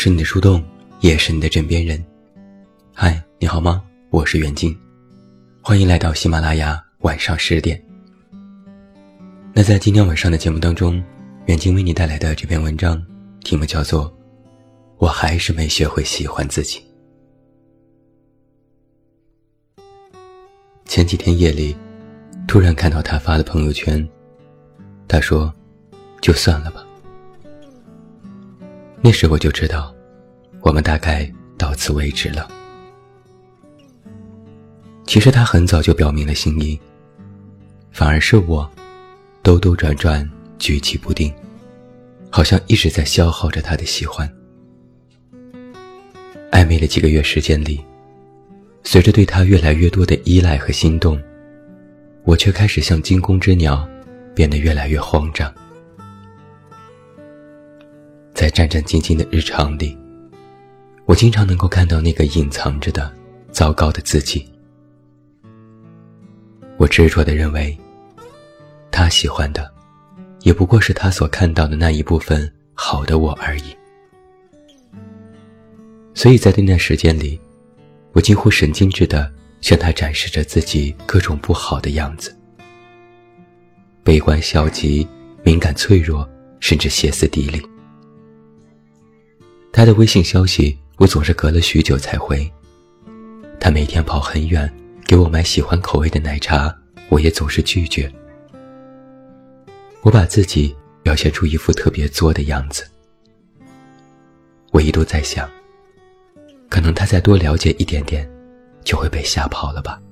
是你的树洞，也是你的枕边人。嗨，你好吗？我是袁静，欢迎来到喜马拉雅晚上十点。那在今天晚上的节目当中，袁静为你带来的这篇文章，题目叫做《我还是没学会喜欢自己》。前几天夜里，突然看到他发的朋友圈，他说：“就算了吧。”那时我就知道，我们大概到此为止了。其实他很早就表明了心意，反而是我，兜兜转转，举棋不定，好像一直在消耗着他的喜欢。暧昧了几个月时间里，随着对他越来越多的依赖和心动，我却开始像惊弓之鸟，变得越来越慌张。在战战兢兢的日常里，我经常能够看到那个隐藏着的糟糕的自己。我执着地认为，他喜欢的，也不过是他所看到的那一部分好的我而已。所以在那段时间里，我几乎神经质地向他展示着自己各种不好的样子：悲观、消极、敏感、脆弱，甚至歇斯底里。他的微信消息，我总是隔了许久才回。他每天跑很远给我买喜欢口味的奶茶，我也总是拒绝。我把自己表现出一副特别作的样子。我一度在想，可能他再多了解一点点，就会被吓跑了吧。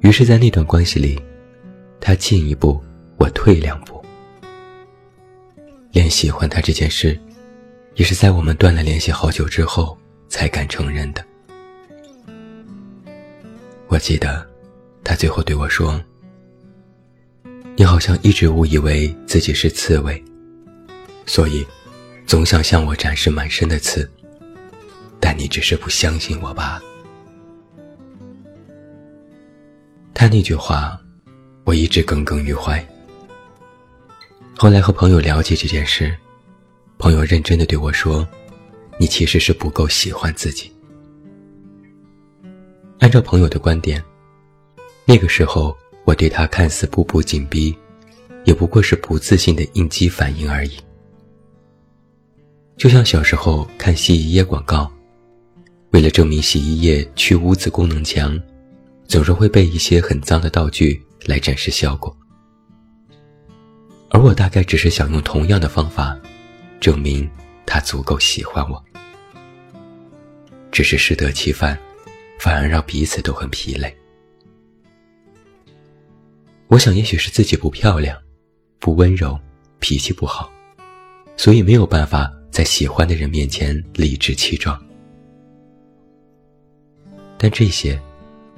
于是，在那段关系里，他进一步，我退两步。连喜欢他这件事，也是在我们断了联系好久之后才敢承认的。我记得，他最后对我说：“你好像一直误以为自己是刺猬，所以总想向我展示满身的刺，但你只是不相信我吧？”他那句话，我一直耿耿于怀。后来和朋友聊起这件事，朋友认真的对我说：“你其实是不够喜欢自己。”按照朋友的观点，那个时候我对他看似步步紧逼，也不过是不自信的应激反应而已。就像小时候看洗衣液广告，为了证明洗衣液去污渍功能强，总是会备一些很脏的道具来展示效果。而我大概只是想用同样的方法，证明他足够喜欢我，只是适得其反，反而让彼此都很疲累。我想，也许是自己不漂亮，不温柔，脾气不好，所以没有办法在喜欢的人面前理直气壮。但这些，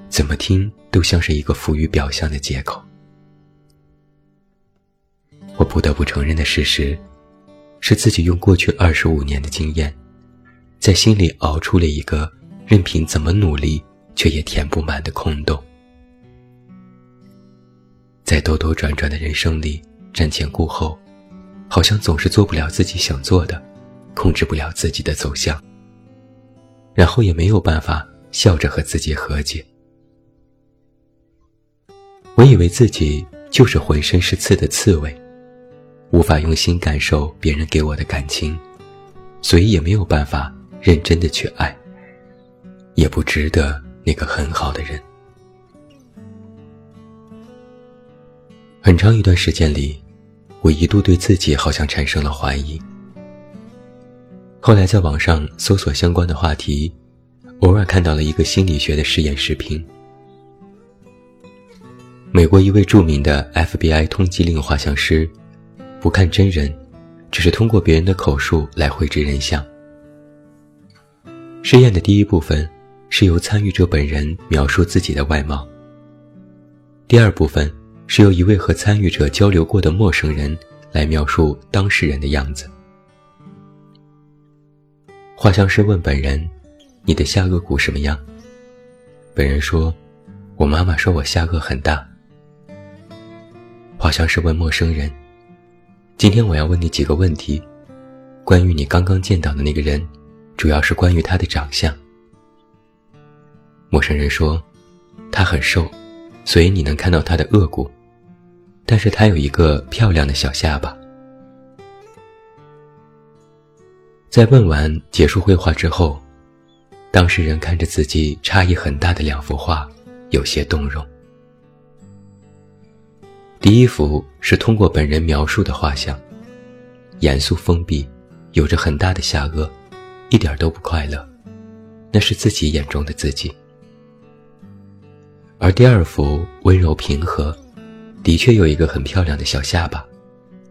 怎么听都像是一个浮于表象的借口。我不得不承认的事实，是自己用过去二十五年的经验，在心里熬出了一个任凭怎么努力却也填不满的空洞。在兜兜转转的人生里，瞻前顾后，好像总是做不了自己想做的，控制不了自己的走向，然后也没有办法笑着和自己和解。我以为自己就是浑身是刺的刺猬。无法用心感受别人给我的感情，所以也没有办法认真的去爱，也不值得那个很好的人。很长一段时间里，我一度对自己好像产生了怀疑。后来在网上搜索相关的话题，偶尔看到了一个心理学的实验视频。美国一位著名的 FBI 通缉令画像师。不看真人，只是通过别人的口述来绘制人像。试验的第一部分是由参与者本人描述自己的外貌。第二部分是由一位和参与者交流过的陌生人来描述当事人的样子。画像师问本人：“你的下颚骨什么样？”本人说：“我妈妈说我下颚很大。”画像师问陌生人。今天我要问你几个问题，关于你刚刚见到的那个人，主要是关于他的长相。陌生人说，他很瘦，所以你能看到他的颚骨，但是他有一个漂亮的小下巴。在问完结束绘画之后，当事人看着自己差异很大的两幅画，有些动容。第一幅是通过本人描述的画像，严肃封闭，有着很大的下颚，一点都不快乐，那是自己眼中的自己。而第二幅温柔平和，的确有一个很漂亮的小下巴，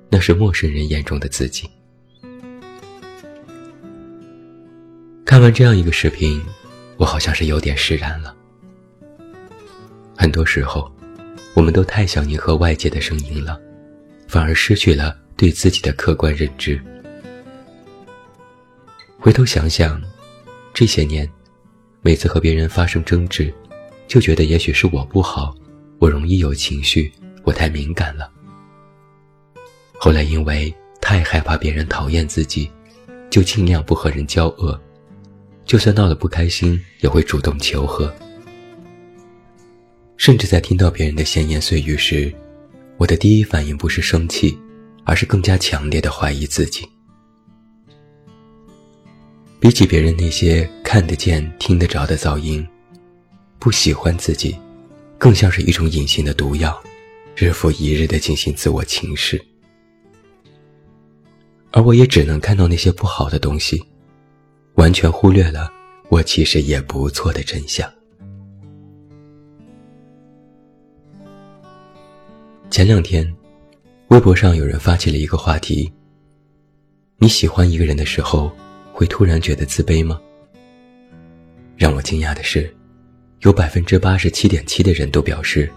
那是陌生人眼中的自己。看完这样一个视频，我好像是有点释然了。很多时候，我们都太想迎合外界的声音了，反而失去了对自己的客观认知。回头想想，这些年，每次和别人发生争执，就觉得也许是我不好，我容易有情绪，我太敏感了。后来因为太害怕别人讨厌自己，就尽量不和人交恶。就算闹得不开心，也会主动求和。甚至在听到别人的闲言碎语时，我的第一反应不是生气，而是更加强烈的怀疑自己。比起别人那些看得见、听得着的噪音，不喜欢自己，更像是一种隐形的毒药，日复一日的进行自我侵蚀。而我也只能看到那些不好的东西。完全忽略了我其实也不错的真相。前两天，微博上有人发起了一个话题：你喜欢一个人的时候，会突然觉得自卑吗？让我惊讶的是，有百分之八十七点七的人都表示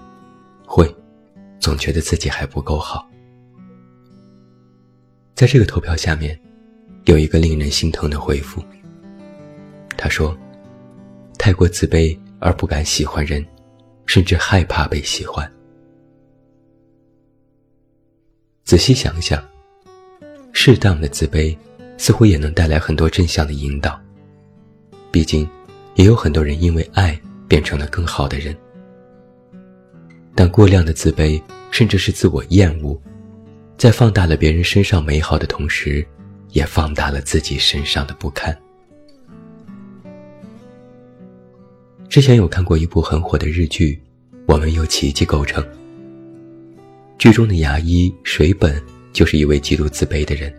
会，总觉得自己还不够好。在这个投票下面，有一个令人心疼的回复。他说：“太过自卑而不敢喜欢人，甚至害怕被喜欢。仔细想想，适当的自卑似乎也能带来很多正向的引导。毕竟，也有很多人因为爱变成了更好的人。但过量的自卑，甚至是自我厌恶，在放大了别人身上美好的同时，也放大了自己身上的不堪。”之前有看过一部很火的日剧，《我们由奇迹构成》。剧中的牙医水本就是一位极度自卑的人。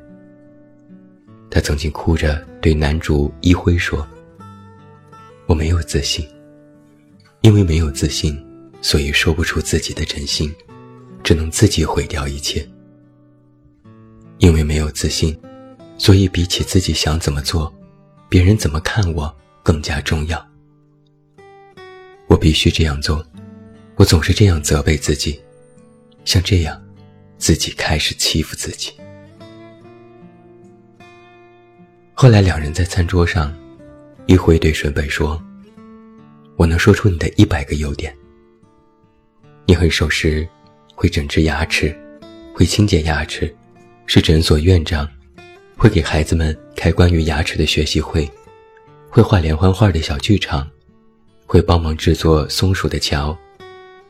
他曾经哭着对男主一辉说：“我没有自信，因为没有自信，所以说不出自己的真心，只能自己毁掉一切。因为没有自信，所以比起自己想怎么做，别人怎么看我更加重要。”我必须这样做，我总是这样责备自己，像这样，自己开始欺负自己。后来两人在餐桌上，一辉对顺北说：“我能说出你的一百个优点。你很守时，会整治牙齿，会清洁牙齿，是诊所院长，会给孩子们开关于牙齿的学习会，会画连环画的小剧场。”会帮忙制作松鼠的桥，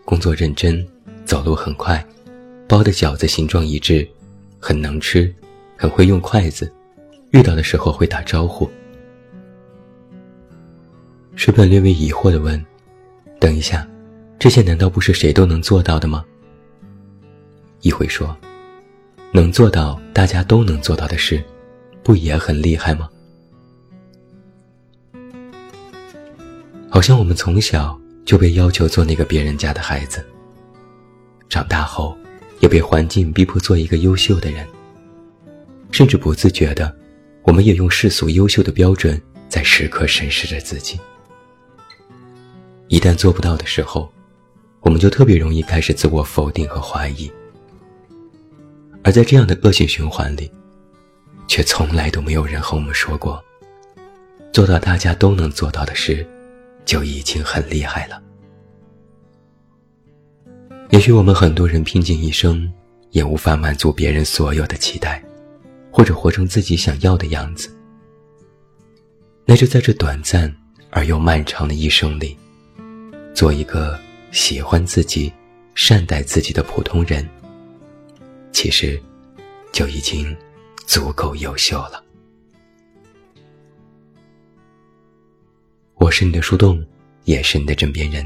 工作认真，走路很快，包的饺子形状一致，很能吃，很会用筷子，遇到的时候会打招呼。水本略微疑惑地问：“等一下，这些难道不是谁都能做到的吗？”一辉说：“能做到大家都能做到的事，不也很厉害吗？”好像我们从小就被要求做那个别人家的孩子，长大后也被环境逼迫做一个优秀的人，甚至不自觉的，我们也用世俗优秀的标准在时刻审视着自己。一旦做不到的时候，我们就特别容易开始自我否定和怀疑，而在这样的恶性循环里，却从来都没有人和我们说过，做到大家都能做到的事。就已经很厉害了。也许我们很多人拼尽一生，也无法满足别人所有的期待，或者活成自己想要的样子，那就在这短暂而又漫长的一生里，做一个喜欢自己、善待自己的普通人，其实就已经足够优秀了。我是你的树洞，也是你的枕边人。